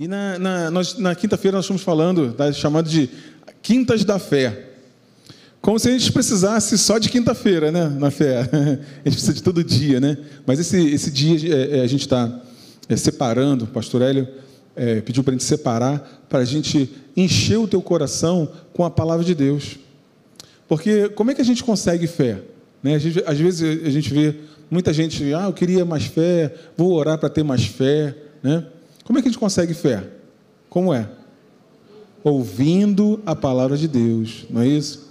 E na, na, na quinta-feira nós estamos falando da chamada de Quintas da Fé. Como se a gente precisasse só de quinta-feira, né? Na fé. A gente precisa de todo dia, né? Mas esse, esse dia é, é, a gente está é, separando, o pastor Hélio pediu para a gente separar, para a gente encher o teu coração com a palavra de Deus. Porque como é que a gente consegue fé? Né? Gente, às vezes a gente vê muita gente, ah, eu queria mais fé, vou orar para ter mais fé. Né? Como é que a gente consegue fé? Como é? Ouvindo a palavra de Deus, não é isso?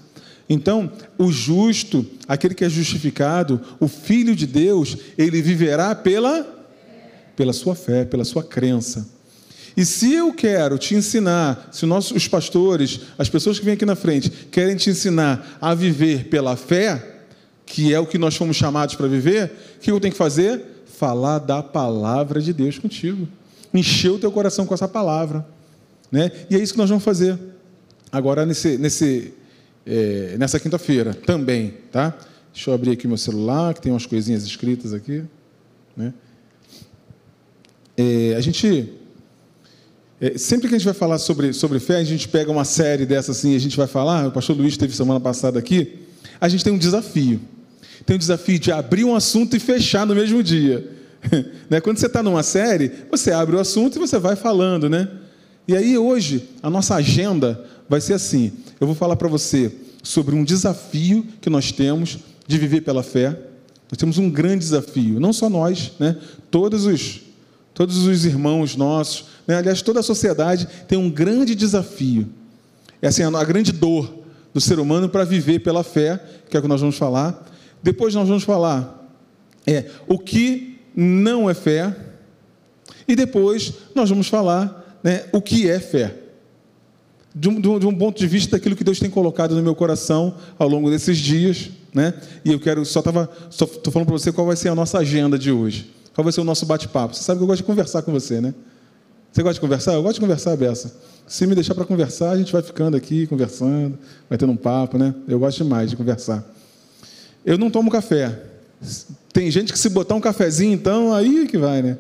Então, o justo, aquele que é justificado, o filho de Deus, ele viverá pela pela sua fé, pela sua crença. E se eu quero te ensinar, se nossos, os pastores, as pessoas que vêm aqui na frente, querem te ensinar a viver pela fé, que é o que nós fomos chamados para viver, o que eu tenho que fazer? Falar da palavra de Deus contigo. Encher o teu coração com essa palavra. Né? E é isso que nós vamos fazer. Agora, nesse, nesse, é, nessa quinta-feira também. Tá? Deixa eu abrir aqui meu celular, que tem umas coisinhas escritas aqui. Né? É, a gente. É, sempre que a gente vai falar sobre, sobre fé, a gente pega uma série dessa assim, a gente vai falar. O pastor Luiz teve semana passada aqui. A gente tem um desafio tem o desafio de abrir um assunto e fechar no mesmo dia. né? Quando você está numa série, você abre o assunto e você vai falando, né? E aí hoje a nossa agenda vai ser assim: eu vou falar para você sobre um desafio que nós temos de viver pela fé. Nós temos um grande desafio, não só nós, né? Todos os todos os irmãos nossos, né? aliás, toda a sociedade tem um grande desafio. É assim, a grande dor do ser humano para viver pela fé, que é o que nós vamos falar. Depois nós vamos falar é, o que não é fé. E depois nós vamos falar né, o que é fé. De um, de um, ponto de vista daquilo que Deus tem colocado no meu coração ao longo desses dias. Né? E eu quero, só estava só falando para você qual vai ser a nossa agenda de hoje. Qual vai ser o nosso bate-papo. Você sabe que eu gosto de conversar com você, né? Você gosta de conversar? Eu gosto de conversar, Bessa. Se me deixar para conversar, a gente vai ficando aqui, conversando, vai tendo um papo, né? Eu gosto demais de conversar. Eu não tomo café. Tem gente que se botar um cafezinho, então, aí que vai, né?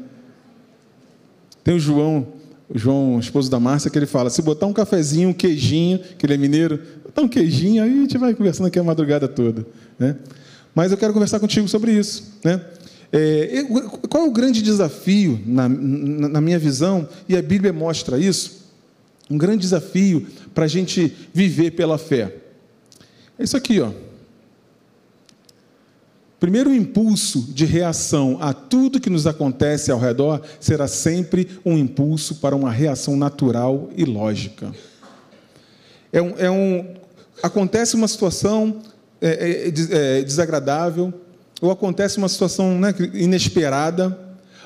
Tem o João, o João, esposo da Márcia, que ele fala: se botar um cafezinho, um queijinho, que ele é mineiro, botar um queijinho, aí a gente vai conversando aqui a madrugada toda. Né? Mas eu quero conversar contigo sobre isso. Né? É, qual é o grande desafio, na, na minha visão, e a Bíblia mostra isso? Um grande desafio para a gente viver pela fé. É isso aqui, ó. Primeiro impulso de reação a tudo que nos acontece ao redor será sempre um impulso para uma reação natural e lógica. É um, é um acontece uma situação é, é, é desagradável, ou acontece uma situação né, inesperada,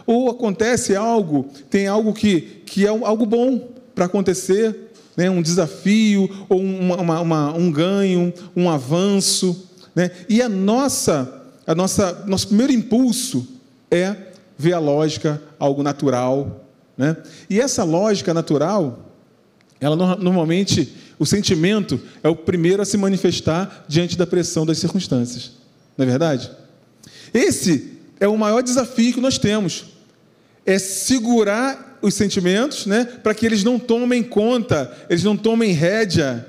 ou acontece algo, tem algo que, que é algo bom para acontecer, né, um desafio, ou uma, uma, um ganho, um avanço. Né, e a nossa a nossa, nosso primeiro impulso é ver a lógica, algo natural. Né? E essa lógica natural, ela normalmente, o sentimento é o primeiro a se manifestar diante da pressão das circunstâncias. Não é verdade? Esse é o maior desafio que nós temos. É segurar os sentimentos, né, para que eles não tomem conta, eles não tomem rédea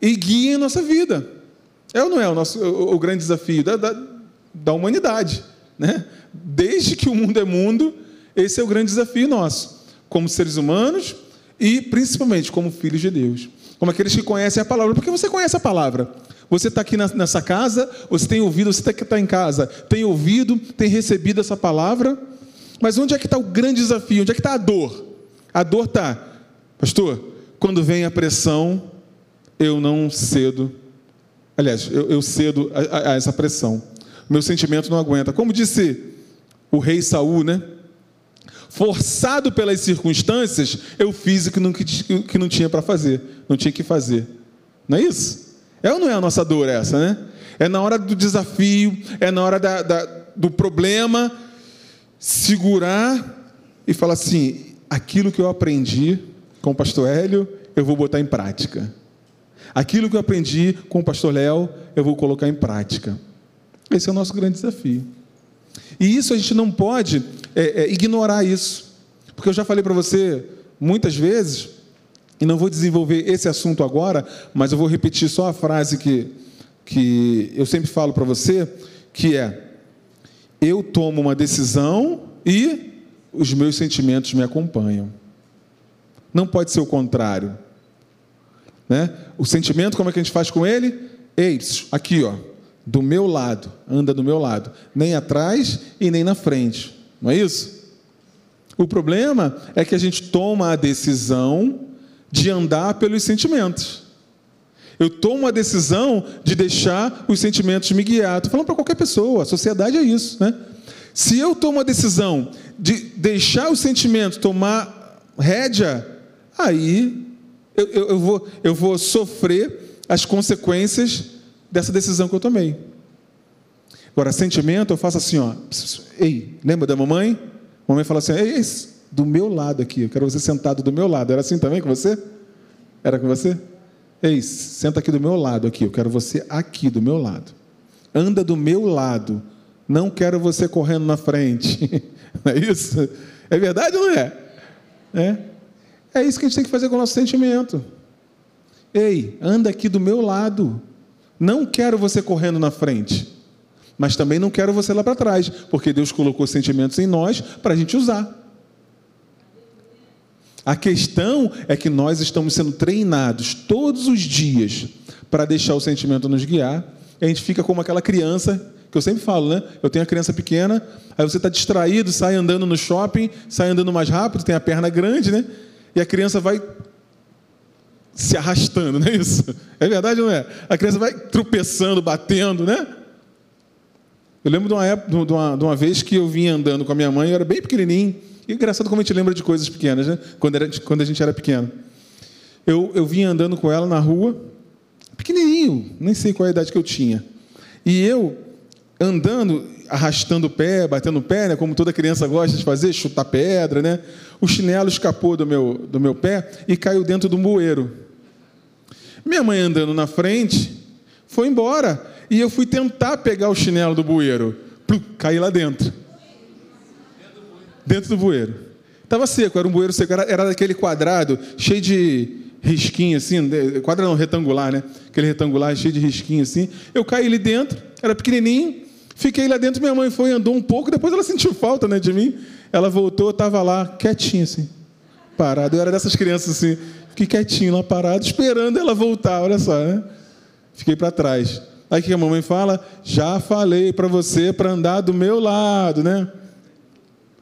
e guiem a nossa vida. É ou não é o, nosso, o, o grande desafio da, da, da humanidade. Né? Desde que o mundo é mundo, esse é o grande desafio nosso, como seres humanos e principalmente como filhos de Deus, como aqueles que conhecem a palavra, porque você conhece a palavra. Você está aqui nessa casa, você tem ouvido, você está tá em casa, tem ouvido, tem recebido essa palavra, mas onde é que está o grande desafio? Onde é que está a dor? A dor está, pastor, quando vem a pressão, eu não cedo. Aliás, eu, eu cedo a, a, a essa pressão meu sentimento não aguenta. Como disse o rei Saul, né? Forçado pelas circunstâncias, eu fiz o que não, tinha para fazer, não tinha que fazer. Não é isso? É ou não é a nossa dor essa, né? É na hora do desafio, é na hora da, da, do problema, segurar e falar assim: aquilo que eu aprendi com o pastor Hélio, eu vou botar em prática. Aquilo que eu aprendi com o pastor Léo, eu vou colocar em prática. Esse é o nosso grande desafio. E isso a gente não pode é, é, ignorar isso. Porque eu já falei para você muitas vezes, e não vou desenvolver esse assunto agora, mas eu vou repetir só a frase que, que eu sempre falo para você, que é: eu tomo uma decisão e os meus sentimentos me acompanham. Não pode ser o contrário. Né? O sentimento, como é que a gente faz com ele? Ei, aqui, ó, do meu lado, anda do meu lado, nem atrás e nem na frente. Não é isso? O problema é que a gente toma a decisão de andar pelos sentimentos. Eu tomo a decisão de deixar os sentimentos me guiar. Estou falando para qualquer pessoa, a sociedade é isso, né? Se eu tomo a decisão de deixar os sentimentos tomar rédea, aí eu, eu, eu, vou, eu vou sofrer as consequências dessa decisão que eu tomei. Agora, sentimento, eu faço assim, ó. Ei, lembra da mamãe? A mamãe fala assim: Ei, do meu lado aqui, eu quero você sentado do meu lado. Era assim também com você? Era com você? Ei, senta aqui do meu lado aqui, eu quero você aqui do meu lado. Anda do meu lado. Não quero você correndo na frente. Não é isso? É verdade ou não é? É. É isso que a gente tem que fazer com o nosso sentimento. Ei, anda aqui do meu lado. Não quero você correndo na frente. Mas também não quero você lá para trás, porque Deus colocou sentimentos em nós para a gente usar. A questão é que nós estamos sendo treinados todos os dias para deixar o sentimento nos guiar. E a gente fica como aquela criança que eu sempre falo, né? Eu tenho a criança pequena, aí você está distraído, sai andando no shopping, sai andando mais rápido, tem a perna grande, né? e a criança vai se arrastando, não é isso? É verdade ou não é? A criança vai tropeçando, batendo, né? Eu lembro de uma, época, de uma, de uma vez que eu vinha andando com a minha mãe, eu era bem pequenininho, e engraçado como a gente lembra de coisas pequenas, né? Quando, era, quando a gente era pequeno. Eu, eu vinha andando com ela na rua, pequenininho, nem sei qual é a idade que eu tinha. E eu, andando, arrastando o pé, batendo o pé, né, como toda criança gosta de fazer, chutar pedra, né? O chinelo escapou do meu, do meu pé e caiu dentro do bueiro. Minha mãe andando na frente, foi embora. E eu fui tentar pegar o chinelo do bueiro. Plum, caí lá dentro. Dentro do bueiro. Estava seco, era um bueiro seco, era, era daquele quadrado, cheio de risquinho assim, quadrado não, retangular, né? Aquele retangular cheio de risquinho assim. Eu caí ali dentro, era pequenininho, Fiquei lá dentro, minha mãe foi, andou um pouco, depois ela sentiu falta né, de mim. Ela voltou, estava lá, quietinha assim, parado. Eu era dessas crianças assim, fiquei quietinho lá parado, esperando ela voltar, olha só, né? Fiquei para trás. Aí que a mamãe fala? Já falei para você para andar do meu lado, né?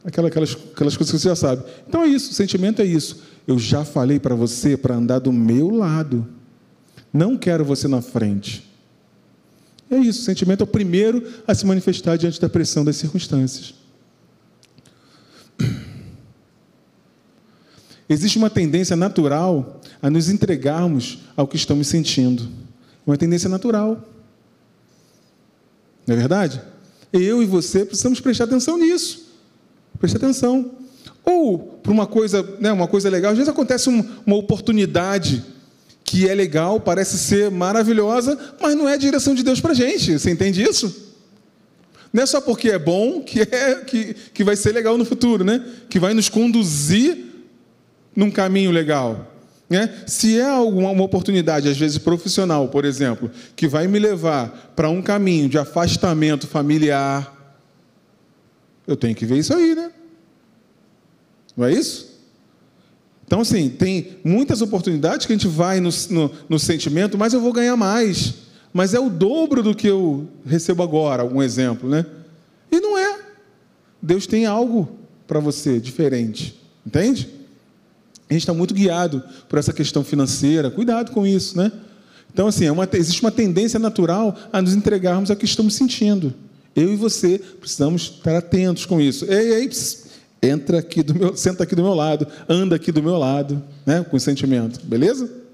Aquelas, aquelas, aquelas coisas que você já sabe. Então é isso, o sentimento é isso. Eu já falei para você para andar do meu lado. Não quero você na frente. É isso, o sentimento é o primeiro a se manifestar diante da pressão das circunstâncias. Existe uma tendência natural a nos entregarmos ao que estamos sentindo. Uma tendência natural. Não é verdade? Eu e você precisamos prestar atenção nisso. Prestar atenção. Ou, para uma coisa, né, uma coisa legal, às vezes acontece uma oportunidade que é legal, parece ser maravilhosa, mas não é a direção de Deus para a gente. Você entende isso? Não é só porque é bom que, é, que, que vai ser legal no futuro, né? Que vai nos conduzir num caminho legal. Né? Se é alguma uma oportunidade, às vezes profissional, por exemplo, que vai me levar para um caminho de afastamento familiar, eu tenho que ver isso aí, né? Não é isso? Então, assim, tem muitas oportunidades que a gente vai no, no, no, sentimento, mas eu vou ganhar mais. Mas é o dobro do que eu recebo agora, algum exemplo, né? E não é. Deus tem algo para você diferente, entende? A gente está muito guiado por essa questão financeira, cuidado com isso, né? Então, assim, é uma, existe uma tendência natural a nos entregarmos ao que estamos sentindo. Eu e você precisamos estar atentos com isso. Ei, ei, entra aqui do meu, senta aqui do meu lado, anda aqui do meu lado, né, com sentimento, beleza?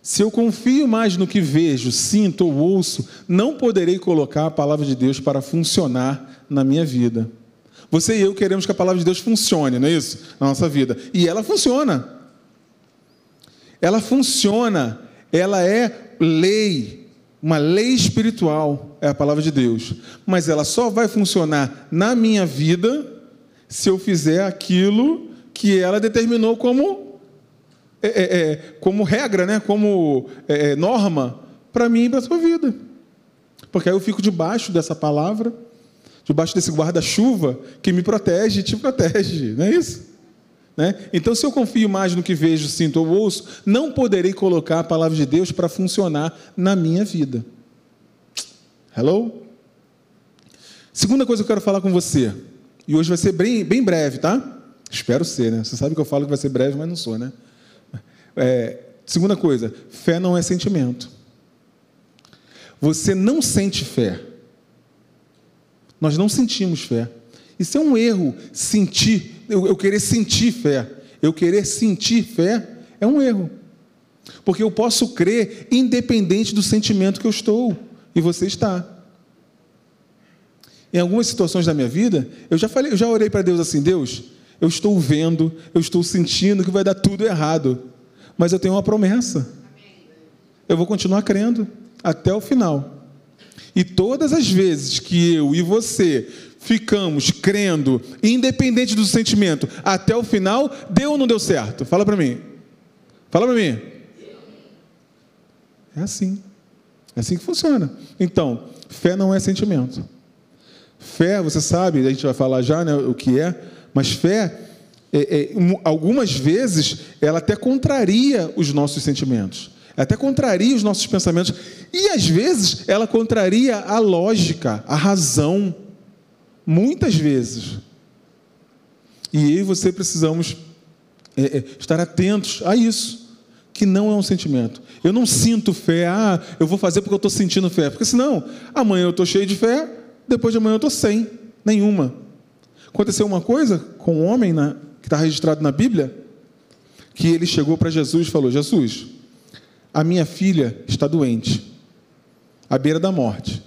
Se eu confio mais no que vejo, sinto ou ouço, não poderei colocar a palavra de Deus para funcionar na minha vida. Você e eu queremos que a palavra de Deus funcione, não é isso? Na nossa vida. E ela funciona. Ela funciona. Ela é lei uma lei espiritual é a palavra de Deus, mas ela só vai funcionar na minha vida se eu fizer aquilo que ela determinou como, é, é, é como regra, né? como é, é, norma para mim e para a sua vida. Porque aí eu fico debaixo dessa palavra, debaixo desse guarda-chuva que me protege te protege, não é isso? Né? Então, se eu confio mais no que vejo, sinto ou ouço, não poderei colocar a palavra de Deus para funcionar na minha vida. Hello? Segunda coisa que eu quero falar com você, e hoje vai ser bem, bem breve, tá? Espero ser, né? Você sabe que eu falo que vai ser breve, mas não sou, né? É, segunda coisa, fé não é sentimento. Você não sente fé. Nós não sentimos fé. Isso é um erro, sentir, eu, eu querer sentir fé. Eu querer sentir fé é um erro. Porque eu posso crer independente do sentimento que eu estou e você está. Em algumas situações da minha vida, eu já falei, eu já orei para Deus assim, Deus, eu estou vendo, eu estou sentindo que vai dar tudo errado, mas eu tenho uma promessa. Eu vou continuar crendo até o final. E todas as vezes que eu e você ficamos crendo, independente do sentimento, até o final, deu ou não deu certo? Fala para mim. Fala para mim. É assim. É assim que funciona. Então, fé não é sentimento. Fé, você sabe, a gente vai falar já né, o que é, mas fé, é, é, algumas vezes, ela até contraria os nossos sentimentos, até contraria os nossos pensamentos, e às vezes ela contraria a lógica, a razão. Muitas vezes. E eu e você precisamos é, é, estar atentos a isso, que não é um sentimento. Eu não sinto fé, ah, eu vou fazer porque eu estou sentindo fé, porque senão amanhã eu estou cheio de fé, depois de amanhã eu estou sem nenhuma. Aconteceu uma coisa com um homem que está registrado na Bíblia, que ele chegou para Jesus e falou: Jesus, a minha filha está doente, à beira da morte.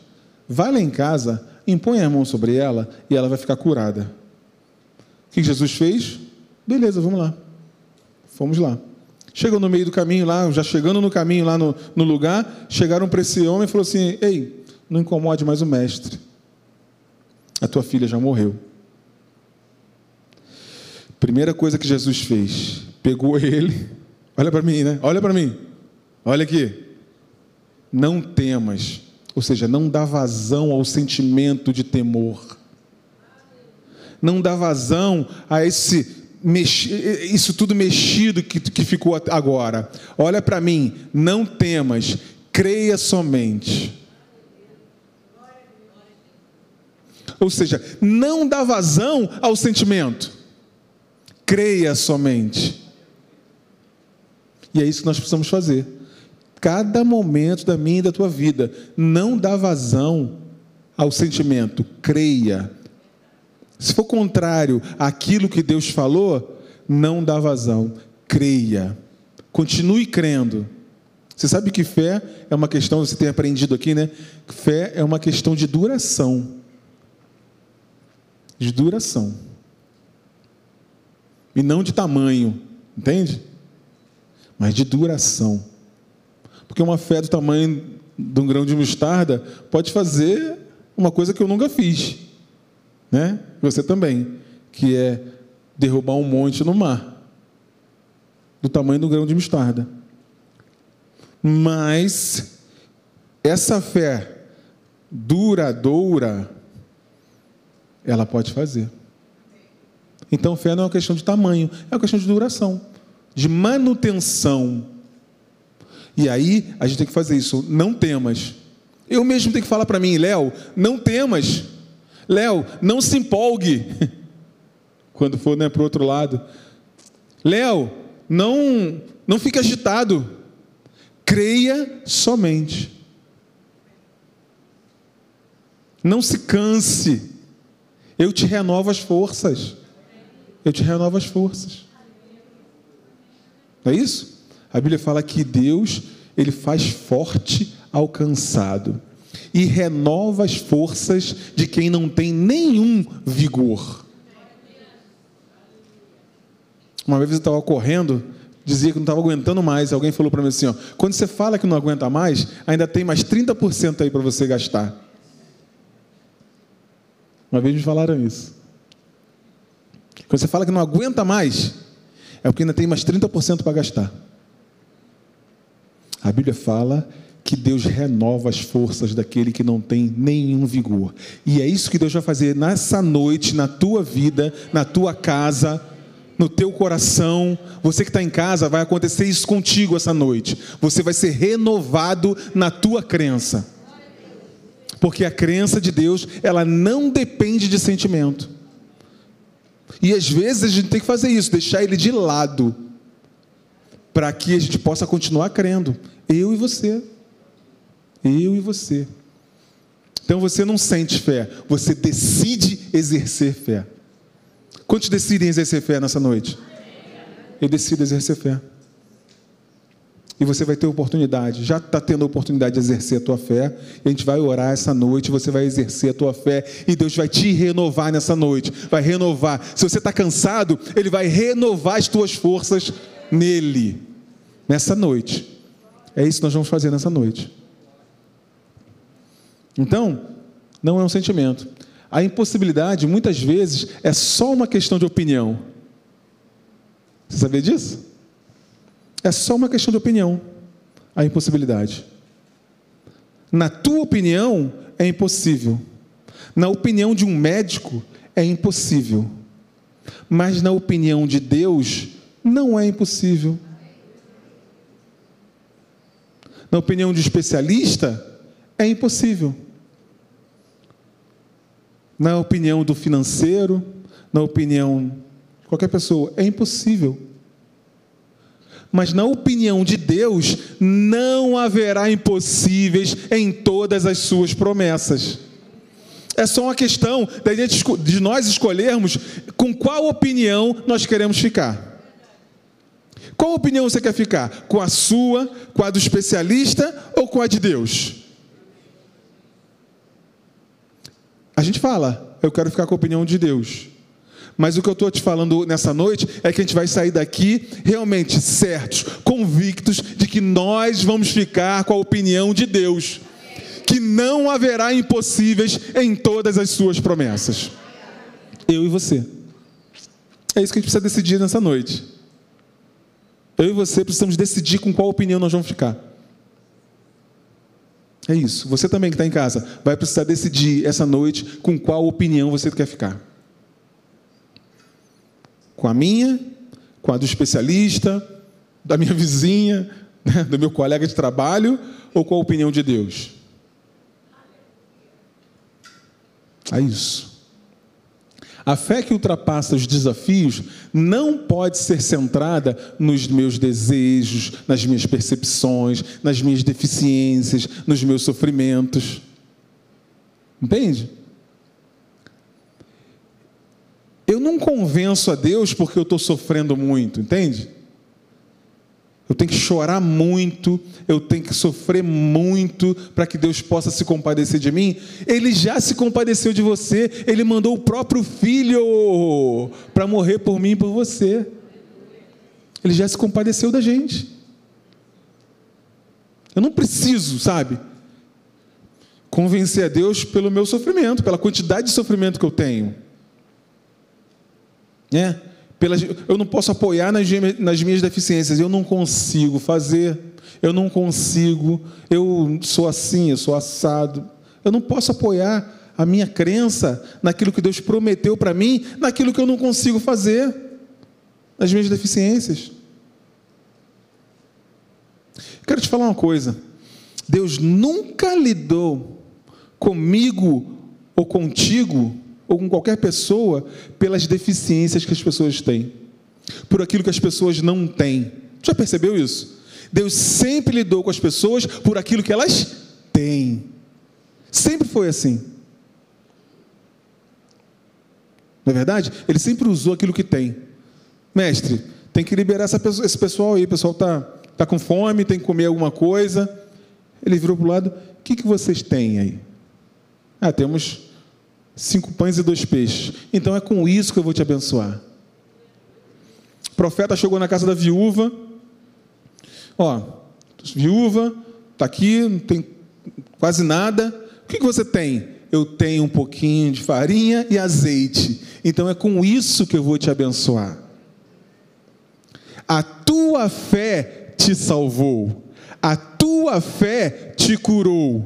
Vai lá em casa impõe a mão sobre ela e ela vai ficar curada. O que Jesus fez? Beleza, vamos lá. Fomos lá. Chegou no meio do caminho lá, já chegando no caminho lá no, no lugar, chegaram para esse homem e falou assim: Ei, não incomode mais o mestre. A tua filha já morreu. Primeira coisa que Jesus fez, pegou ele, olha para mim, né? Olha para mim. Olha aqui. Não temas ou seja, não dá vazão ao sentimento de temor. Não dá vazão a esse isso tudo mexido que, que ficou agora. Olha para mim, não temas, creia somente. Ou seja, não dá vazão ao sentimento, creia somente. E é isso que nós precisamos fazer cada momento da minha e da tua vida. Não dá vazão ao sentimento, creia. Se for contrário àquilo que Deus falou, não dá vazão, creia. Continue crendo. Você sabe que fé é uma questão, você tem aprendido aqui, né? Fé é uma questão de duração. De duração. E não de tamanho, entende? Mas de duração. Porque uma fé do tamanho de um grão de mostarda pode fazer uma coisa que eu nunca fiz, né? Você também, que é derrubar um monte no mar, do tamanho do grão de mostarda. Mas essa fé duradoura, ela pode fazer. Então, fé não é uma questão de tamanho, é uma questão de duração, de manutenção e aí a gente tem que fazer isso. Não temas. Eu mesmo tenho que falar para mim, Léo, não temas. Léo, não se empolgue. Quando for né, para o outro lado. Léo, não, não fique agitado. Creia somente. Não se canse. Eu te renovo as forças. Eu te renovo as forças. Não é isso? A Bíblia fala que Deus, ele faz forte ao cansado e renova as forças de quem não tem nenhum vigor. Uma vez eu estava correndo, dizia que não estava aguentando mais. Alguém falou para mim assim: ó, quando você fala que não aguenta mais, ainda tem mais 30% aí para você gastar. Uma vez me falaram isso. Quando você fala que não aguenta mais, é porque ainda tem mais 30% para gastar. A Bíblia fala que Deus renova as forças daquele que não tem nenhum vigor. E é isso que Deus vai fazer nessa noite, na tua vida, na tua casa, no teu coração. Você que está em casa, vai acontecer isso contigo essa noite. Você vai ser renovado na tua crença. Porque a crença de Deus, ela não depende de sentimento. E às vezes a gente tem que fazer isso, deixar ele de lado, para que a gente possa continuar crendo. Eu e você. Eu e você. Então você não sente fé, você decide exercer fé. Quantos decidem exercer fé nessa noite? Eu decido exercer fé. E você vai ter oportunidade, já está tendo a oportunidade de exercer a tua fé. A gente vai orar essa noite, você vai exercer a tua fé. E Deus vai te renovar nessa noite. Vai renovar. Se você está cansado, Ele vai renovar as tuas forças nele. Nessa noite. É isso que nós vamos fazer nessa noite. Então, não é um sentimento. A impossibilidade, muitas vezes, é só uma questão de opinião. Você sabia disso? É só uma questão de opinião. A impossibilidade. Na tua opinião, é impossível. Na opinião de um médico, é impossível. Mas na opinião de Deus, não é impossível. Na opinião de especialista, é impossível. Na opinião do financeiro, na opinião de qualquer pessoa, é impossível. Mas na opinião de Deus, não haverá impossíveis em todas as suas promessas. É só uma questão de nós escolhermos com qual opinião nós queremos ficar. Qual opinião você quer ficar? Com a sua, com a do especialista ou com a de Deus? A gente fala, eu quero ficar com a opinião de Deus. Mas o que eu estou te falando nessa noite é que a gente vai sair daqui realmente certos, convictos de que nós vamos ficar com a opinião de Deus. Que não haverá impossíveis em todas as suas promessas. Eu e você. É isso que a gente precisa decidir nessa noite. Eu e você precisamos decidir com qual opinião nós vamos ficar. É isso. Você também que está em casa vai precisar decidir essa noite com qual opinião você quer ficar com a minha, com a do especialista, da minha vizinha, né, do meu colega de trabalho, ou com a opinião de Deus? É isso. A fé que ultrapassa os desafios não pode ser centrada nos meus desejos, nas minhas percepções, nas minhas deficiências, nos meus sofrimentos. Entende? Eu não convenço a Deus porque eu estou sofrendo muito, entende? Eu tenho que chorar muito, eu tenho que sofrer muito para que Deus possa se compadecer de mim. Ele já se compadeceu de você, ele mandou o próprio filho para morrer por mim e por você. Ele já se compadeceu da gente. Eu não preciso, sabe, convencer a Deus pelo meu sofrimento, pela quantidade de sofrimento que eu tenho. Né? Pelas, eu não posso apoiar nas, nas minhas deficiências, eu não consigo fazer, eu não consigo, eu sou assim, eu sou assado. Eu não posso apoiar a minha crença naquilo que Deus prometeu para mim, naquilo que eu não consigo fazer, nas minhas deficiências. Quero te falar uma coisa. Deus nunca lidou comigo ou contigo ou com qualquer pessoa pelas deficiências que as pessoas têm, por aquilo que as pessoas não têm. Já percebeu isso? Deus sempre lidou com as pessoas por aquilo que elas têm. Sempre foi assim. Não é verdade? Ele sempre usou aquilo que tem. Mestre, tem que liberar pessoa, esse pessoal aí. O pessoal está tá com fome, tem que comer alguma coisa. Ele virou para o lado: o que, que vocês têm aí? Ah, temos cinco pães e dois peixes. Então é com isso que eu vou te abençoar. O profeta chegou na casa da viúva. Ó, viúva, está aqui, não tem quase nada. O que, que você tem? eu tenho um pouquinho de farinha e azeite. Então é com isso que eu vou te abençoar. A tua fé te salvou. A tua fé te curou.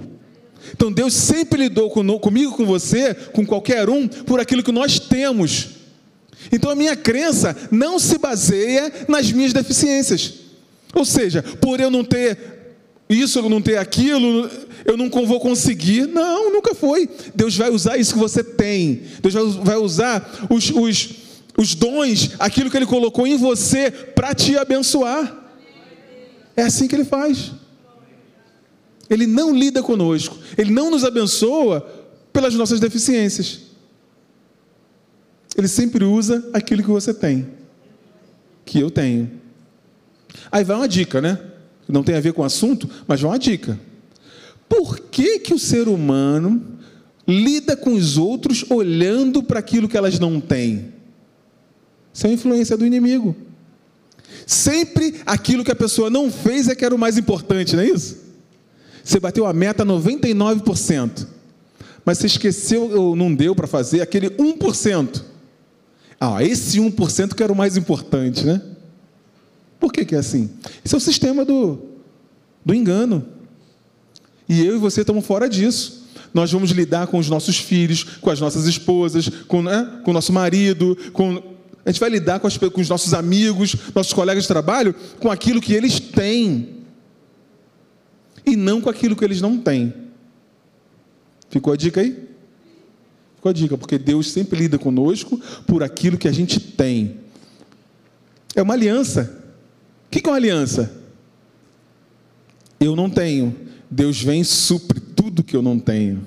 Então Deus sempre lidou comigo, com você, com qualquer um, por aquilo que nós temos. Então a minha crença não se baseia nas minhas deficiências. Ou seja, por eu não ter isso, eu não ter aquilo, eu não vou conseguir. Não, nunca foi. Deus vai usar isso que você tem. Deus vai usar os, os, os dons, aquilo que Ele colocou em você, para te abençoar. É assim que Ele faz. Ele não lida conosco, Ele não nos abençoa pelas nossas deficiências. Ele sempre usa aquilo que você tem, que eu tenho. Aí vai uma dica, né? Não tem a ver com o assunto, mas vai uma dica. Por que, que o ser humano lida com os outros olhando para aquilo que elas não têm? Isso é a influência do inimigo. Sempre aquilo que a pessoa não fez é que era o mais importante, não é isso? Você bateu a meta 99%, mas você esqueceu ou não deu para fazer aquele 1%. Ah, esse 1% que era o mais importante, né? Por que, que é assim? Esse é o sistema do, do engano. E eu e você estamos fora disso. Nós vamos lidar com os nossos filhos, com as nossas esposas, com, né, com o nosso marido, com, a gente vai lidar com, as, com os nossos amigos, nossos colegas de trabalho, com aquilo que eles têm e não com aquilo que eles não têm. Ficou a dica aí? Ficou a dica, porque Deus sempre lida conosco por aquilo que a gente tem. É uma aliança. O que é uma aliança? Eu não tenho. Deus vem e supre tudo que eu não tenho.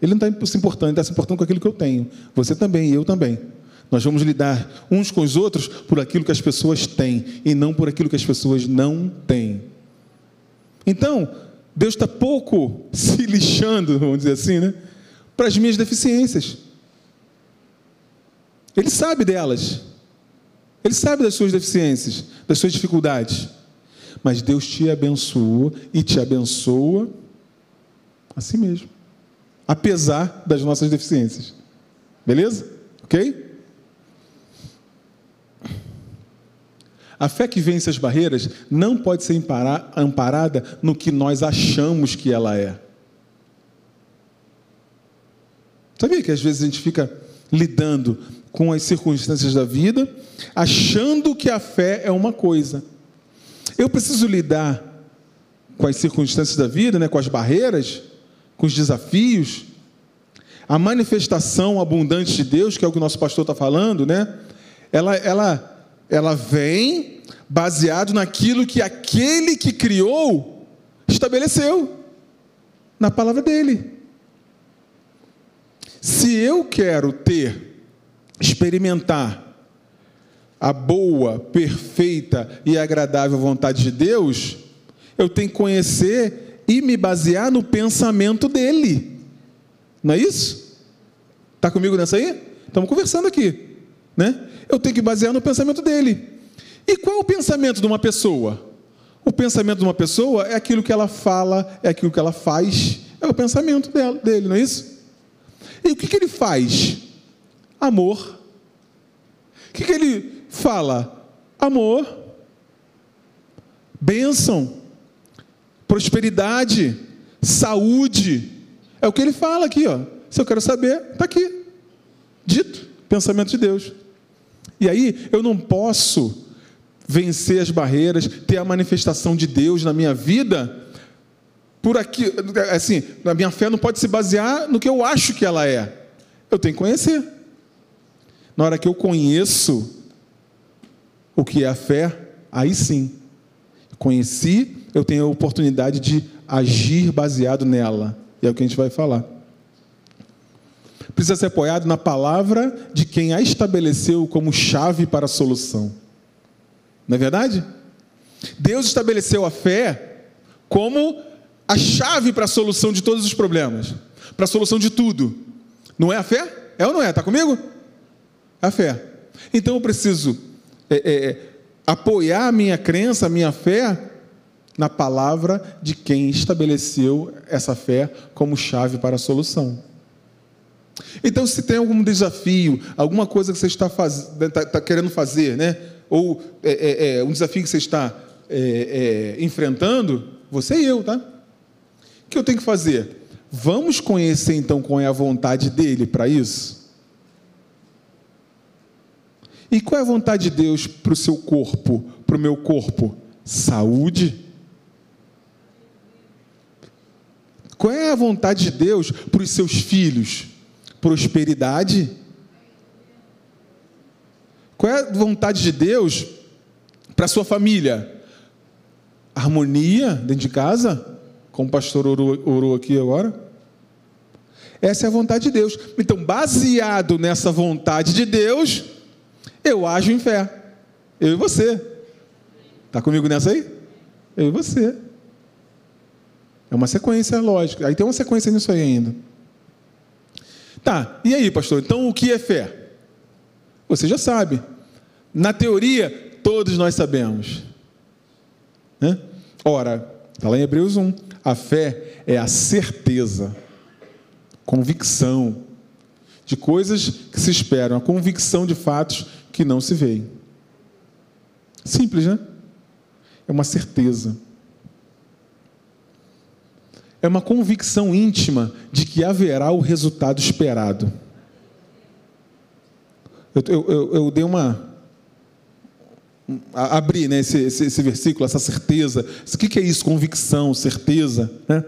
Ele não está se importando, ele está se importando com aquilo que eu tenho. Você também, eu também. Nós vamos lidar uns com os outros por aquilo que as pessoas têm e não por aquilo que as pessoas não têm. Então, Deus está pouco se lixando, vamos dizer assim, né? Para as minhas deficiências. Ele sabe delas. Ele sabe das suas deficiências, das suas dificuldades. Mas Deus te abençoa e te abençoa assim mesmo. Apesar das nossas deficiências. Beleza? Ok? A fé que vence as barreiras não pode ser amparada no que nós achamos que ela é. Sabia que às vezes a gente fica lidando com as circunstâncias da vida, achando que a fé é uma coisa. Eu preciso lidar com as circunstâncias da vida, né, com as barreiras, com os desafios, a manifestação abundante de Deus, que é o que o nosso pastor está falando, né? Ela, ela ela vem baseado naquilo que aquele que criou estabeleceu na palavra dele. Se eu quero ter, experimentar a boa, perfeita e agradável vontade de Deus, eu tenho que conhecer e me basear no pensamento dele. Não é isso? Está comigo nessa aí? Estamos conversando aqui, né? Eu tenho que basear no pensamento dele. E qual é o pensamento de uma pessoa? O pensamento de uma pessoa é aquilo que ela fala, é aquilo que ela faz, é o pensamento dela, dele, não é isso? E o que, que ele faz? Amor. O que, que ele fala? Amor, bênção, prosperidade, saúde. É o que ele fala aqui, ó. Se eu quero saber, está aqui. Dito, pensamento de Deus. E aí eu não posso vencer as barreiras, ter a manifestação de Deus na minha vida por aqui, assim, a minha fé não pode se basear no que eu acho que ela é. Eu tenho que conhecer. Na hora que eu conheço o que é a fé, aí sim. Conheci, eu tenho a oportunidade de agir baseado nela. E é o que a gente vai falar precisa ser apoiado na palavra de quem a estabeleceu como chave para a solução. Não é verdade? Deus estabeleceu a fé como a chave para a solução de todos os problemas, para a solução de tudo. Não é a fé? É ou não é? Está comigo? A fé. Então eu preciso é, é, é, apoiar a minha crença, a minha fé, na palavra de quem estabeleceu essa fé como chave para a solução. Então, se tem algum desafio, alguma coisa que você está, faz... está, está querendo fazer, né? ou é, é, é, um desafio que você está é, é, enfrentando, você e eu, tá? O que eu tenho que fazer? Vamos conhecer então qual é a vontade dele para isso? E qual é a vontade de Deus para o seu corpo, para o meu corpo? Saúde. Qual é a vontade de Deus para os seus filhos? Prosperidade. Qual é a vontade de Deus para sua família? Harmonia dentro de casa? Como o pastor orou, orou aqui agora? Essa é a vontade de Deus. Então, baseado nessa vontade de Deus, eu ajo em fé. Eu e você. Está comigo nessa aí? Eu e você. É uma sequência lógica. Aí tem uma sequência nisso aí ainda. Tá, e aí, pastor? Então o que é fé? Você já sabe. Na teoria, todos nós sabemos. Né? Ora, está lá em Hebreus 1. A fé é a certeza, convicção de coisas que se esperam, a convicção de fatos que não se veem. Simples, né? É uma certeza. É uma convicção íntima de que haverá o resultado esperado. Eu, eu, eu, eu dei uma, abrir né, esse, esse, esse, versículo, essa certeza. O que é isso? Convicção, certeza. Né?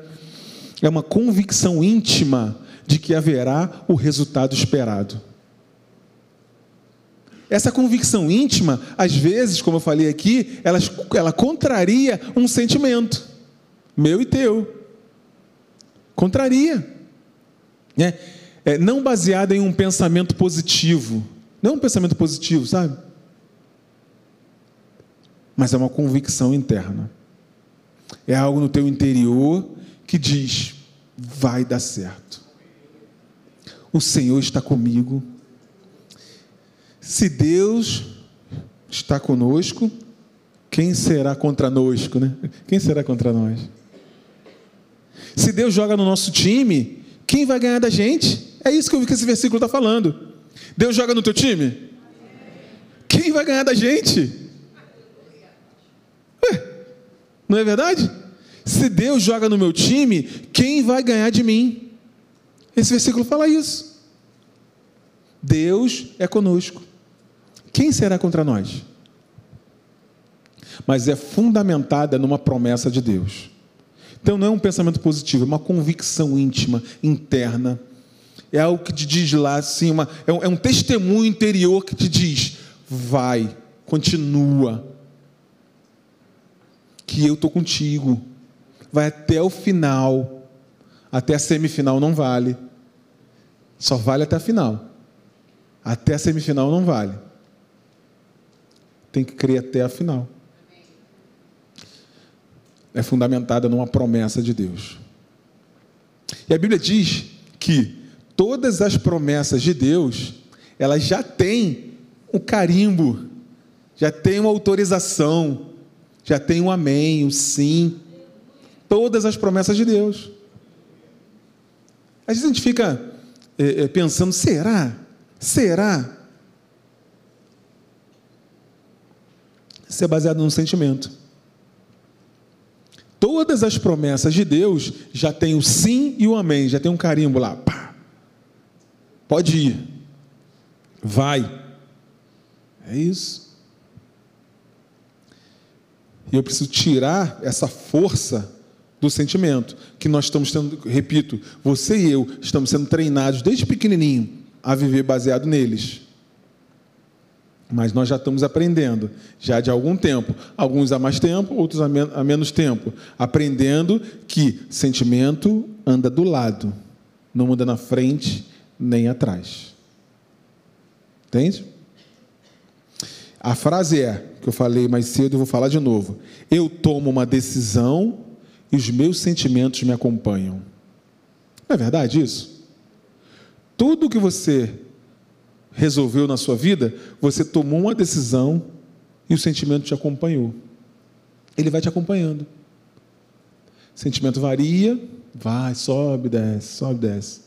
É uma convicção íntima de que haverá o resultado esperado. Essa convicção íntima, às vezes, como eu falei aqui, ela, ela contraria um sentimento, meu e teu. Contraria. Né? É, não baseada em um pensamento positivo. Não um pensamento positivo, sabe? mas é uma convicção interna. É algo no teu interior que diz: vai dar certo. O Senhor está comigo. Se Deus está conosco, quem será contra nós? Né? Quem será contra nós? Se Deus joga no nosso time, quem vai ganhar da gente? É isso que eu vi que esse versículo está falando. Deus joga no teu time? Quem vai ganhar da gente? Não é verdade? Se Deus joga no meu time, quem vai ganhar de mim? Esse versículo fala isso. Deus é conosco. Quem será contra nós? Mas é fundamentada numa promessa de Deus. Então não é um pensamento positivo, é uma convicção íntima, interna. É algo que te diz lá assim, uma, é, um, é um testemunho interior que te diz: vai, continua, que eu estou contigo. Vai até o final. Até a semifinal não vale. Só vale até a final. Até a semifinal não vale. Tem que crer até a final. É fundamentada numa promessa de Deus. E a Bíblia diz que todas as promessas de Deus, elas já têm um carimbo, já têm uma autorização, já tem um amém, um sim. Todas as promessas de Deus. Às vezes a gente fica é, é, pensando: será? Será? Isso é baseado num sentimento. Todas as promessas de Deus já tem o sim e o amém, já tem um carimbo lá. Pá. Pode ir. Vai. É isso. E eu preciso tirar essa força do sentimento que nós estamos tendo, repito, você e eu estamos sendo treinados desde pequenininho a viver baseado neles. Mas nós já estamos aprendendo, já de algum tempo, alguns há mais tempo, outros há, men há menos tempo, aprendendo que sentimento anda do lado, não anda na frente nem atrás. Entende? A frase é, que eu falei mais cedo e vou falar de novo. Eu tomo uma decisão e os meus sentimentos me acompanham. Não é verdade isso? Tudo que você resolveu na sua vida, você tomou uma decisão e o sentimento te acompanhou. Ele vai te acompanhando. Sentimento varia, vai, sobe, desce, sobe, desce.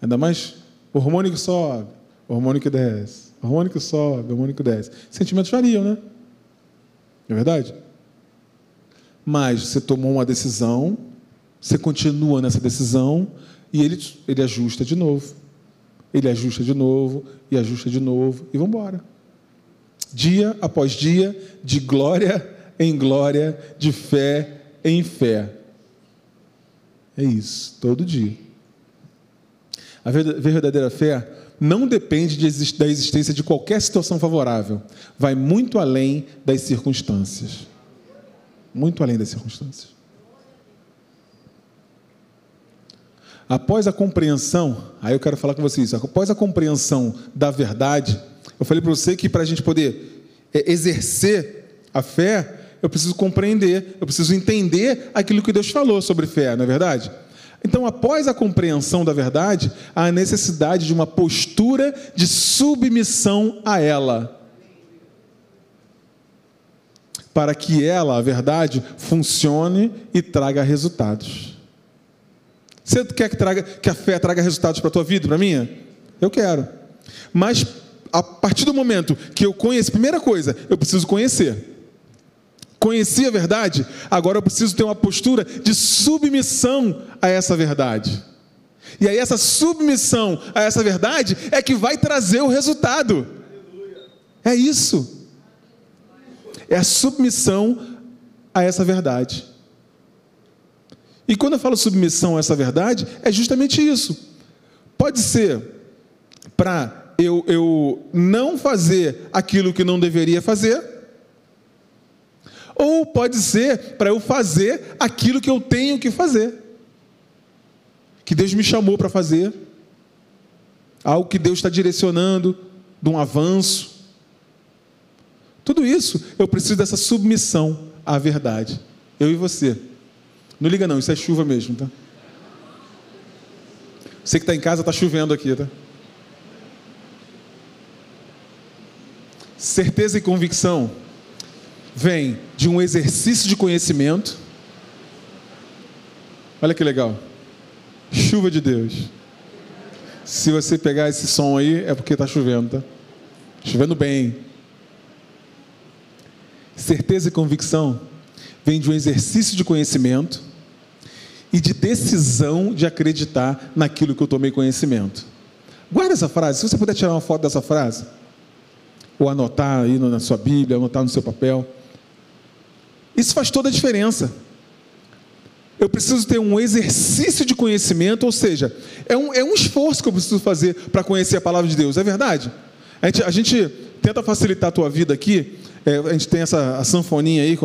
Ainda mais o hormônio que sobe, o hormônio que desce, o hormônio que sobe, o hormônio que desce. Sentimentos variam, né? É verdade? Mas você tomou uma decisão, você continua nessa decisão e ele, ele ajusta de novo. Ele ajusta de novo e ajusta de novo e vamos embora. Dia após dia, de glória em glória, de fé em fé. É isso, todo dia. A verdadeira fé não depende de, da existência de qualquer situação favorável, vai muito além das circunstâncias. Muito além das circunstâncias. Após a compreensão, aí eu quero falar com vocês, após a compreensão da verdade, eu falei para você que para a gente poder é, exercer a fé, eu preciso compreender, eu preciso entender aquilo que Deus falou sobre fé, não é verdade? Então, após a compreensão da verdade, há a necessidade de uma postura de submissão a ela. Para que ela, a verdade, funcione e traga resultados. Você quer que, traga, que a fé traga resultados para a tua vida, para a minha? Eu quero. Mas a partir do momento que eu conheço, primeira coisa, eu preciso conhecer. Conheci a verdade, agora eu preciso ter uma postura de submissão a essa verdade. E aí, essa submissão a essa verdade é que vai trazer o resultado. É isso. É a submissão a essa verdade. E quando eu falo submissão a essa verdade, é justamente isso. Pode ser para eu, eu não fazer aquilo que não deveria fazer, ou pode ser para eu fazer aquilo que eu tenho que fazer, que Deus me chamou para fazer, algo que Deus está direcionando, de um avanço. Tudo isso eu preciso dessa submissão à verdade. Eu e você. Não liga não, isso é chuva mesmo, tá? Você que está em casa está chovendo aqui, tá? Certeza e convicção vem de um exercício de conhecimento. Olha que legal. Chuva de Deus. Se você pegar esse som aí, é porque está chovendo, tá? Chovendo bem. Certeza e convicção vem de um exercício de conhecimento e de decisão de acreditar naquilo que eu tomei conhecimento. Guarda essa frase, se você puder tirar uma foto dessa frase, ou anotar aí na sua Bíblia, anotar no seu papel. Isso faz toda a diferença. Eu preciso ter um exercício de conhecimento, ou seja, é um, é um esforço que eu preciso fazer para conhecer a palavra de Deus, é verdade? A gente, a gente tenta facilitar a tua vida aqui, é, a gente tem essa sanfoninha aí,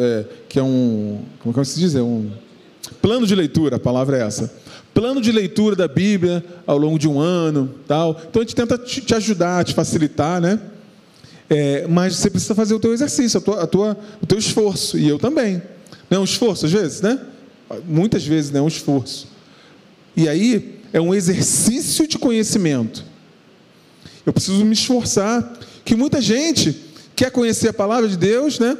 é, que é um. Como, como se diz? É um plano de leitura, a palavra é essa. Plano de leitura da Bíblia ao longo de um ano, tal. Então a gente tenta te, ajudar, te facilitar, né? É, mas você precisa fazer o teu exercício, a tua, a tua, o teu esforço, e eu também. Não é um esforço às vezes, né? Muitas vezes não é um esforço. E aí é um exercício de conhecimento. Eu preciso me esforçar, que muita gente quer conhecer a palavra de Deus, né?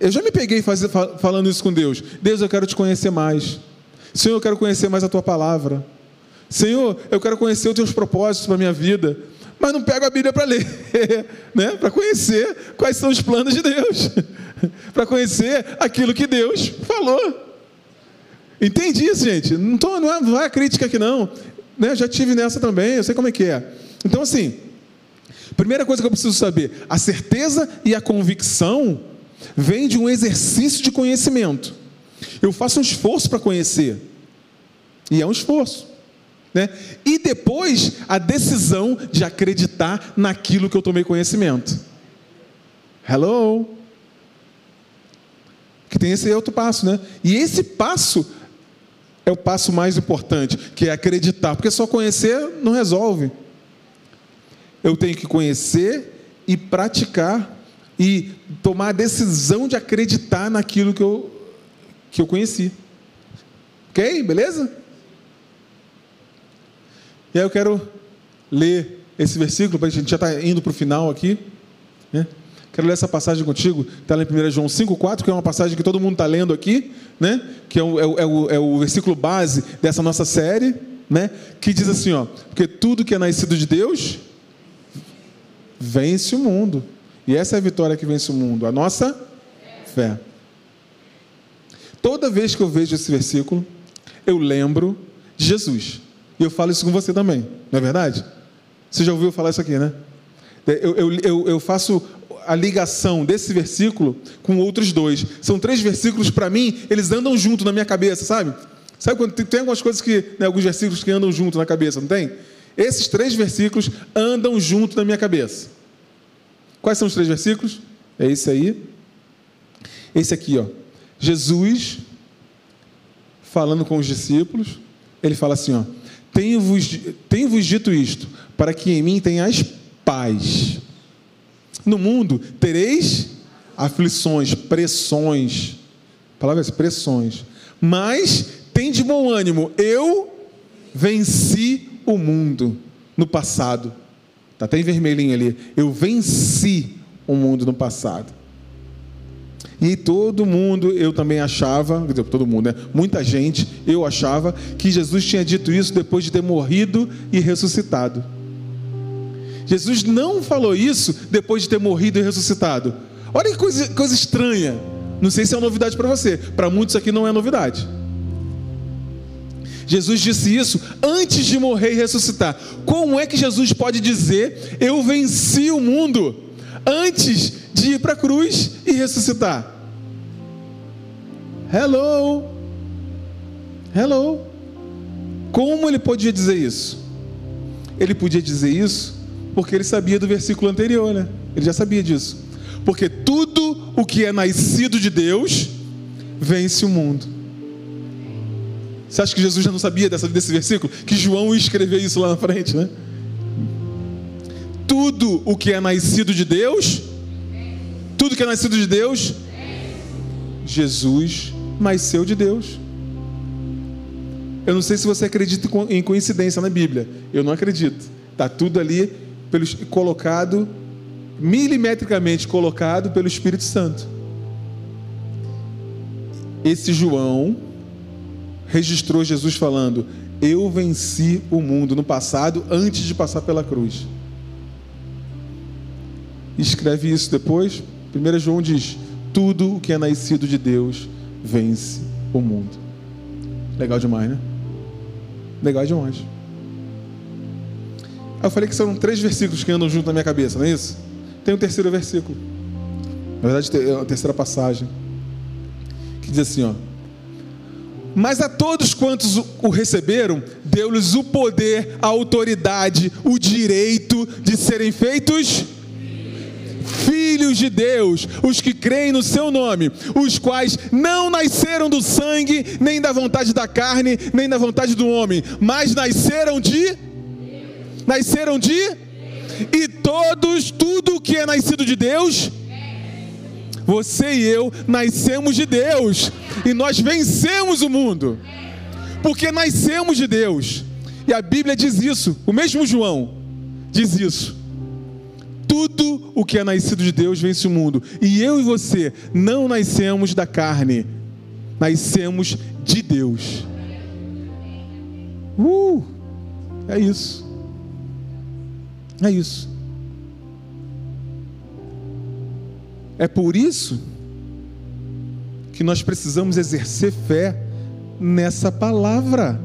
Eu já me peguei fazer, falando isso com Deus. Deus, eu quero te conhecer mais. Senhor, eu quero conhecer mais a tua palavra. Senhor, eu quero conhecer os teus propósitos para a minha vida mas não pego a Bíblia para ler, né? para conhecer quais são os planos de Deus, para conhecer aquilo que Deus falou. Entendi isso, gente. Não, tô, não, é, não é crítica aqui, não. Né? Já tive nessa também, eu sei como é que é. Então, assim, primeira coisa que eu preciso saber: a certeza e a convicção vem de um exercício de conhecimento. Eu faço um esforço para conhecer, e é um esforço. Né? E depois a decisão de acreditar naquilo que eu tomei conhecimento. Hello? Que tem esse outro passo, né? E esse passo é o passo mais importante, que é acreditar, porque só conhecer não resolve. Eu tenho que conhecer e praticar e tomar a decisão de acreditar naquilo que eu, que eu conheci. Ok? Beleza? E aí eu quero ler esse versículo, a gente já está indo para o final aqui, né? Quero ler essa passagem contigo, está lá em 1 João 5,4, que é uma passagem que todo mundo está lendo aqui, né? que é o, é, o, é, o, é o versículo base dessa nossa série, né? que diz assim: ó, porque tudo que é nascido de Deus vence o mundo. E essa é a vitória que vence o mundo, a nossa fé. Toda vez que eu vejo esse versículo, eu lembro de Jesus. E eu falo isso com você também, não é verdade? Você já ouviu falar isso aqui, né? Eu, eu, eu, eu faço a ligação desse versículo com outros dois. São três versículos, para mim, eles andam junto na minha cabeça, sabe? Sabe quando tem, tem algumas coisas que, né, alguns versículos que andam junto na cabeça, não tem? Esses três versículos andam junto na minha cabeça. Quais são os três versículos? É esse aí. Esse aqui, ó. Jesus falando com os discípulos, ele fala assim, ó: Tenho-vos tenho dito isto, para que em mim tenhas paz. No mundo tereis aflições, pressões. A palavra é pressões. Mas tem de bom ânimo. Eu venci o mundo no passado. Está até em vermelhinho ali. Eu venci o mundo no passado. E todo mundo, eu também achava, todo mundo, né? Muita gente, eu achava que Jesus tinha dito isso depois de ter morrido e ressuscitado. Jesus não falou isso depois de ter morrido e ressuscitado. Olha que coisa, coisa estranha. Não sei se é novidade para você. Para muitos aqui não é novidade. Jesus disse isso antes de morrer e ressuscitar. Como é que Jesus pode dizer: Eu venci o mundo, antes de ir para a cruz e ressuscitar? Hello! Hello! Como ele podia dizer isso? Ele podia dizer isso porque ele sabia do versículo anterior, né? Ele já sabia disso. Porque tudo o que é nascido de Deus vence o mundo. Você acha que Jesus já não sabia dessa, desse versículo? Que João escreveu isso lá na frente, né? Tudo o que é nascido de Deus, tudo que é nascido de Deus, Jesus nasceu de Deus. Eu não sei se você acredita em coincidência na Bíblia. Eu não acredito. Está tudo ali pelo, colocado, milimetricamente colocado pelo Espírito Santo. Esse João registrou Jesus falando: Eu venci o mundo no passado antes de passar pela cruz. Escreve isso depois. 1 João diz: Tudo o que é nascido de Deus vence o mundo. Legal demais, né? Legal demais. Eu falei que são três versículos que andam junto na minha cabeça, não é isso? Tem um terceiro versículo. Na verdade, é a terceira passagem. Que diz assim, ó. Mas a todos quantos o receberam, deu-lhes o poder, a autoridade, o direito de serem feitos filhos de Deus, os que creem no seu nome, os quais não nasceram do sangue, nem da vontade da carne, nem da vontade do homem, mas nasceram de Nasceram de? E todos, tudo que é nascido de Deus, você e eu nascemos de Deus. E nós vencemos o mundo. Porque nascemos de Deus. E a Bíblia diz isso. O mesmo João diz isso. Tudo o que é nascido de Deus vence o mundo. E eu e você não nascemos da carne, nascemos de Deus. Uh, é isso. É isso. É por isso que nós precisamos exercer fé nessa palavra.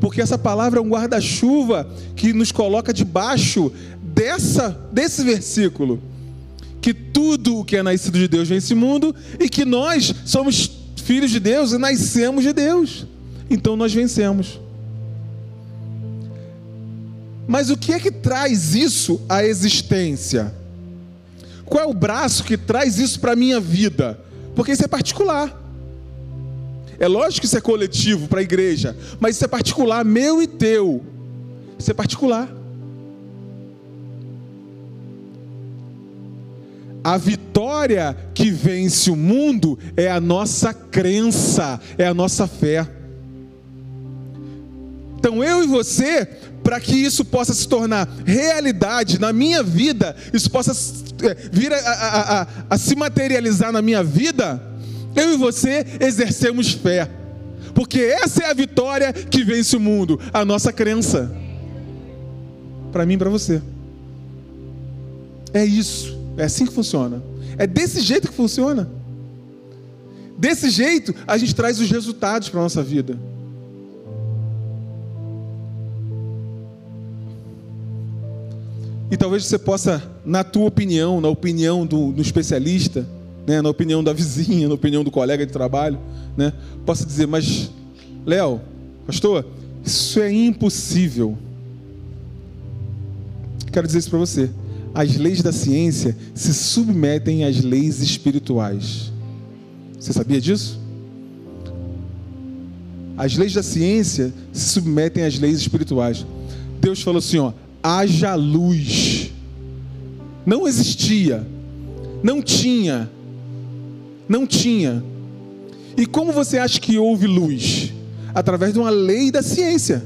Porque essa palavra é um guarda-chuva que nos coloca debaixo dessa desse versículo. Que tudo o que é nascido de Deus vem esse mundo e que nós somos filhos de Deus e nascemos de Deus. Então nós vencemos. Mas o que é que traz isso à existência? Qual é o braço que traz isso para a minha vida? Porque isso é particular. É lógico que isso é coletivo para a igreja, mas isso é particular, meu e teu. Isso é particular. A vitória que vence o mundo é a nossa crença, é a nossa fé. Então eu e você para que isso possa se tornar realidade na minha vida, isso possa é, vir a, a, a, a se materializar na minha vida, eu e você exercemos fé. Porque essa é a vitória que vence o mundo, a nossa crença. Para mim e para você. É isso. É assim que funciona. É desse jeito que funciona. Desse jeito, a gente traz os resultados para a nossa vida. E talvez você possa, na tua opinião, na opinião do, do especialista, né, na opinião da vizinha, na opinião do colega de trabalho, né, possa dizer, mas, Léo, pastor, isso é impossível. Quero dizer isso para você. As leis da ciência se submetem às leis espirituais. Você sabia disso? As leis da ciência se submetem às leis espirituais. Deus falou assim: ó, haja luz. Não existia, não tinha, não tinha. E como você acha que houve luz? Através de uma lei da ciência.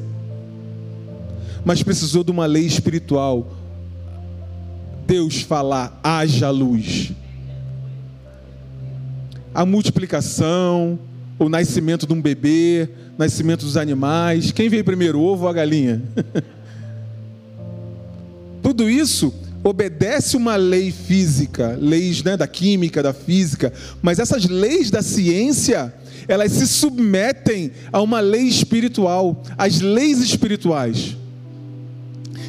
Mas precisou de uma lei espiritual. Deus falar: haja luz. A multiplicação, o nascimento de um bebê, nascimento dos animais. Quem veio primeiro, o ovo ou a galinha? Tudo isso obedece uma lei física, leis né, da química, da física, mas essas leis da ciência, elas se submetem a uma lei espiritual, as leis espirituais.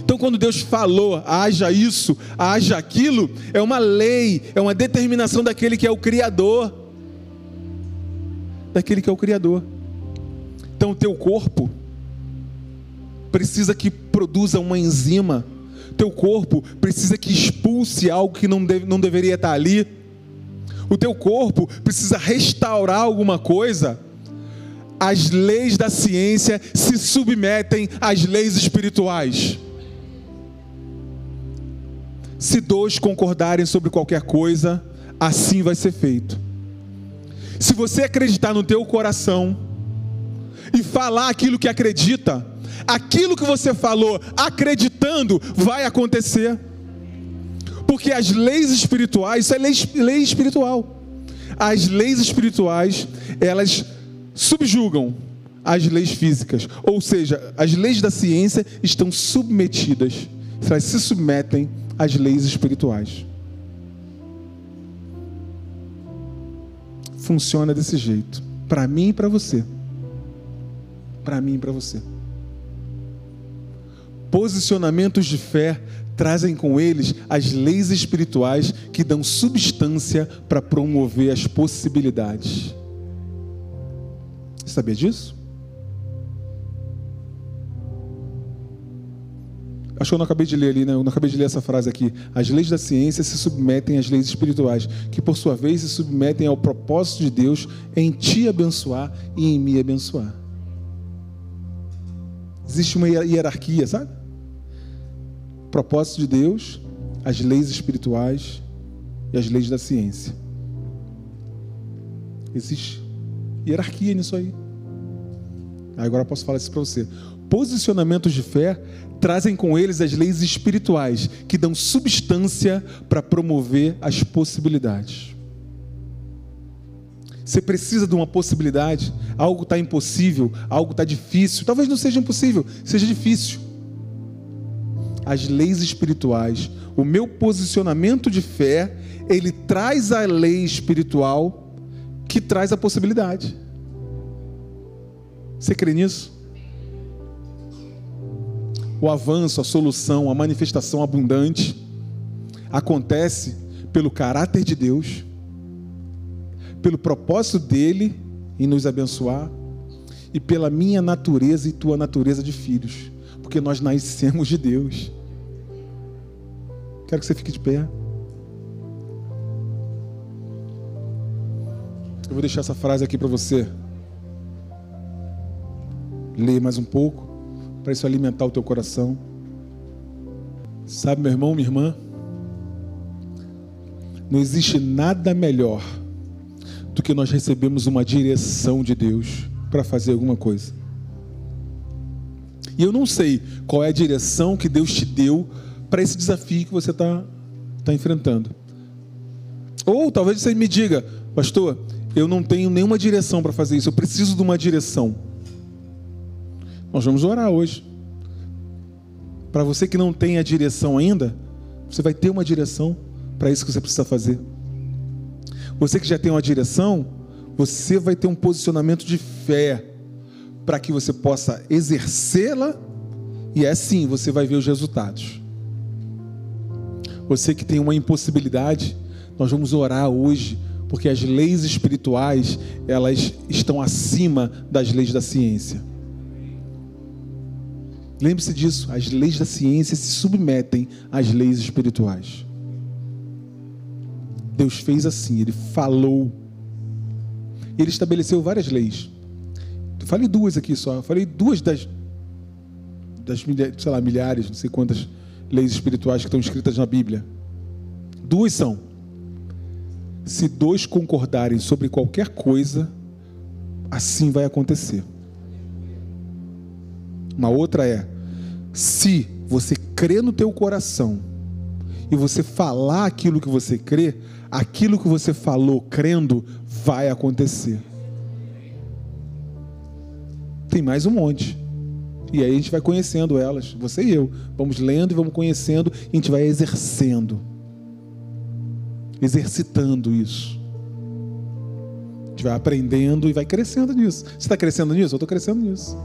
Então, quando Deus falou, haja isso, haja aquilo, é uma lei, é uma determinação daquele que é o Criador. Daquele que é o Criador. Então, o teu corpo precisa que produza uma enzima teu corpo precisa que expulse algo que não, deve, não deveria estar ali. O teu corpo precisa restaurar alguma coisa. As leis da ciência se submetem às leis espirituais. Se dois concordarem sobre qualquer coisa, assim vai ser feito. Se você acreditar no teu coração e falar aquilo que acredita, aquilo que você falou acreditando vai acontecer. Porque as leis espirituais, isso é lei, lei espiritual. As leis espirituais, elas subjugam as leis físicas. Ou seja, as leis da ciência estão submetidas. Elas se submetem às leis espirituais. Funciona desse jeito. Para mim e para você. Para mim e para você. Posicionamentos de fé trazem com eles as leis espirituais que dão substância para promover as possibilidades. Você sabia disso? Acho que eu não acabei de ler ali, né? Eu não acabei de ler essa frase aqui. As leis da ciência se submetem às leis espirituais, que por sua vez se submetem ao propósito de Deus em te abençoar e em me abençoar. Existe uma hierarquia, sabe? Propósito de Deus, as leis espirituais e as leis da ciência. Existe hierarquia nisso aí. Agora posso falar isso para você. Posicionamentos de fé trazem com eles as leis espirituais que dão substância para promover as possibilidades. Você precisa de uma possibilidade, algo está impossível, algo está difícil. Talvez não seja impossível, seja difícil as leis espirituais, o meu posicionamento de fé, ele traz a lei espiritual que traz a possibilidade. Você crê nisso? O avanço, a solução, a manifestação abundante acontece pelo caráter de Deus, pelo propósito dele em nos abençoar e pela minha natureza e tua natureza de filhos porque nós nascemos de Deus. Quero que você fique de pé. Eu vou deixar essa frase aqui para você. Ler mais um pouco, para isso alimentar o teu coração. Sabe, meu irmão, minha irmã? Não existe nada melhor do que nós recebemos uma direção de Deus para fazer alguma coisa. E eu não sei qual é a direção que Deus te deu para esse desafio que você está tá enfrentando. Ou talvez você me diga, pastor, eu não tenho nenhuma direção para fazer isso, eu preciso de uma direção. Nós vamos orar hoje. Para você que não tem a direção ainda, você vai ter uma direção para isso que você precisa fazer. Você que já tem uma direção, você vai ter um posicionamento de fé para que você possa exercê-la e é assim você vai ver os resultados. Você que tem uma impossibilidade, nós vamos orar hoje, porque as leis espirituais, elas estão acima das leis da ciência. Lembre-se disso, as leis da ciência se submetem às leis espirituais. Deus fez assim, ele falou. Ele estabeleceu várias leis. Falei duas aqui só. Falei duas das, das sei lá, milhares, não sei quantas leis espirituais que estão escritas na Bíblia. Duas são: se dois concordarem sobre qualquer coisa, assim vai acontecer. Uma outra é: se você crê no teu coração e você falar aquilo que você crê, aquilo que você falou crendo vai acontecer tem mais um monte. E aí a gente vai conhecendo elas, você e eu. Vamos lendo e vamos conhecendo, e a gente vai exercendo, exercitando isso. A gente vai aprendendo e vai crescendo nisso. Você está crescendo nisso? Eu estou crescendo nisso.